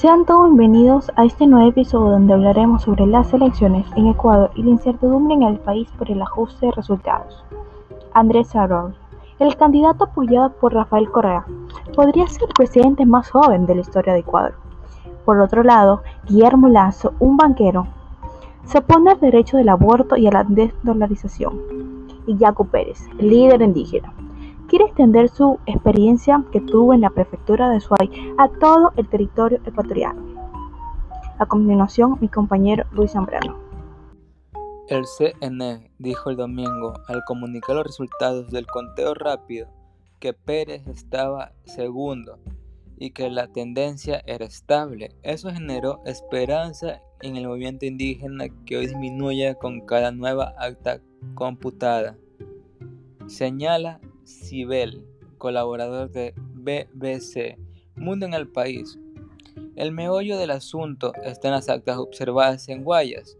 Sean todos bienvenidos a este nuevo episodio donde hablaremos sobre las elecciones en Ecuador y la incertidumbre en el país por el ajuste de resultados. Andrés Arauz, el candidato apoyado por Rafael Correa, podría ser el presidente más joven de la historia de Ecuador. Por otro lado, Guillermo Lazo, un banquero, se opone al derecho del aborto y a la desdolarización. Y Jaco Pérez, líder indígena, quiere extender su experiencia que tuvo en la prefectura de Suay a todo el territorio ecuatoriano. A continuación, mi compañero Luis Zambrano. El CNE dijo el domingo, al comunicar los resultados del conteo rápido, que Pérez estaba segundo y que la tendencia era estable. Eso generó esperanza en el movimiento indígena que hoy disminuye con cada nueva acta computada. Señala Sibel, colaborador de BBC Mundo en el País. El meollo del asunto está en las actas observadas en Guayas,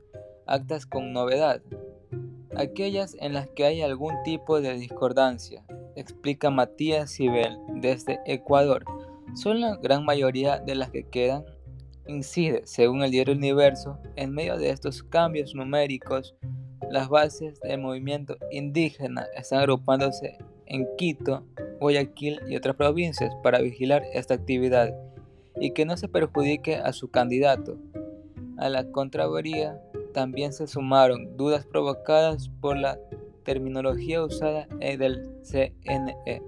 actas con novedad, aquellas en las que hay algún tipo de discordancia, explica Matías Sibel desde Ecuador. Son la gran mayoría de las que quedan incide, según el diario Universo, en medio de estos cambios numéricos, las bases del movimiento indígena están agrupándose en Quito, Guayaquil y otras provincias para vigilar esta actividad y que no se perjudique a su candidato. A la Contraloría también se sumaron dudas provocadas por la terminología usada del CNE.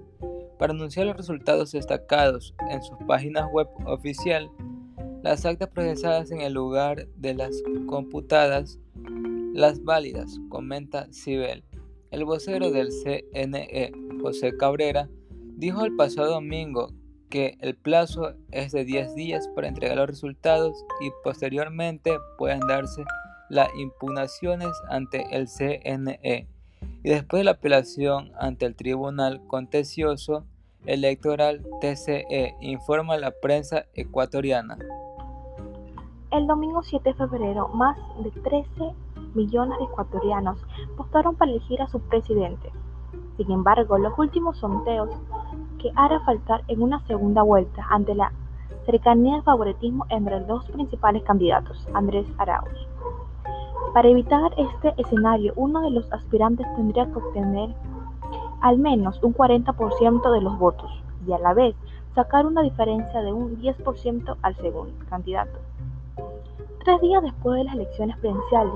Para anunciar los resultados destacados en sus páginas web oficial, las actas procesadas en el lugar de las computadas, las válidas, comenta Sibel. El vocero del CNE, José Cabrera, dijo el pasado domingo que el plazo es de 10 días para entregar los resultados y posteriormente pueden darse las impugnaciones ante el CNE y después de la apelación ante el Tribunal Contencioso Electoral TCE, informa la prensa ecuatoriana. El domingo 7 de febrero, más de 13 millones de ecuatorianos votaron para elegir a su presidente. Sin embargo, los últimos sondeos que hará faltar en una segunda vuelta ante la cercanía del favoritismo entre los dos principales candidatos, Andrés Arauz. Para evitar este escenario, uno de los aspirantes tendría que obtener al menos un 40% de los votos y a la vez sacar una diferencia de un 10% al segundo candidato. Tres días después de las elecciones presidenciales,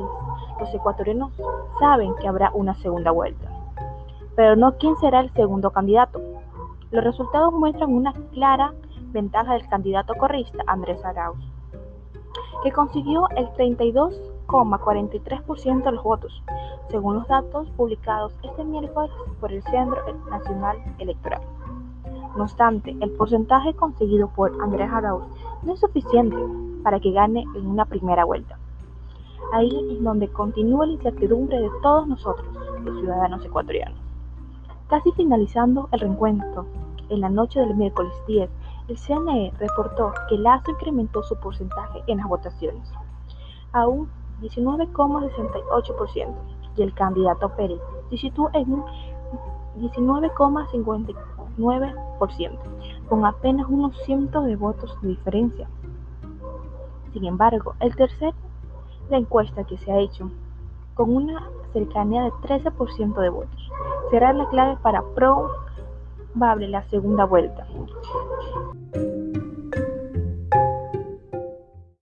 los ecuatorianos saben que habrá una segunda vuelta, pero no quién será el segundo candidato. Los resultados muestran una clara ventaja del candidato corrista Andrés Arauz, que consiguió el 32,43% de los votos, según los datos publicados este miércoles por el Centro Nacional Electoral. No obstante, el porcentaje conseguido por Andrés Arauz no es suficiente para que gane en una primera vuelta. Ahí es donde continúa la incertidumbre de todos nosotros, los ciudadanos ecuatorianos. Casi finalizando el reencuentro, en la noche del miércoles 10, el CNE reportó que Lazo incrementó su porcentaje en las votaciones a un 19,68% y el candidato Pérez se situó en un 19,59%, con apenas unos cientos de votos de diferencia. Sin embargo, el tercer la encuesta que se ha hecho, con una cercanía de 13% de votos, será la clave para probable la segunda vuelta.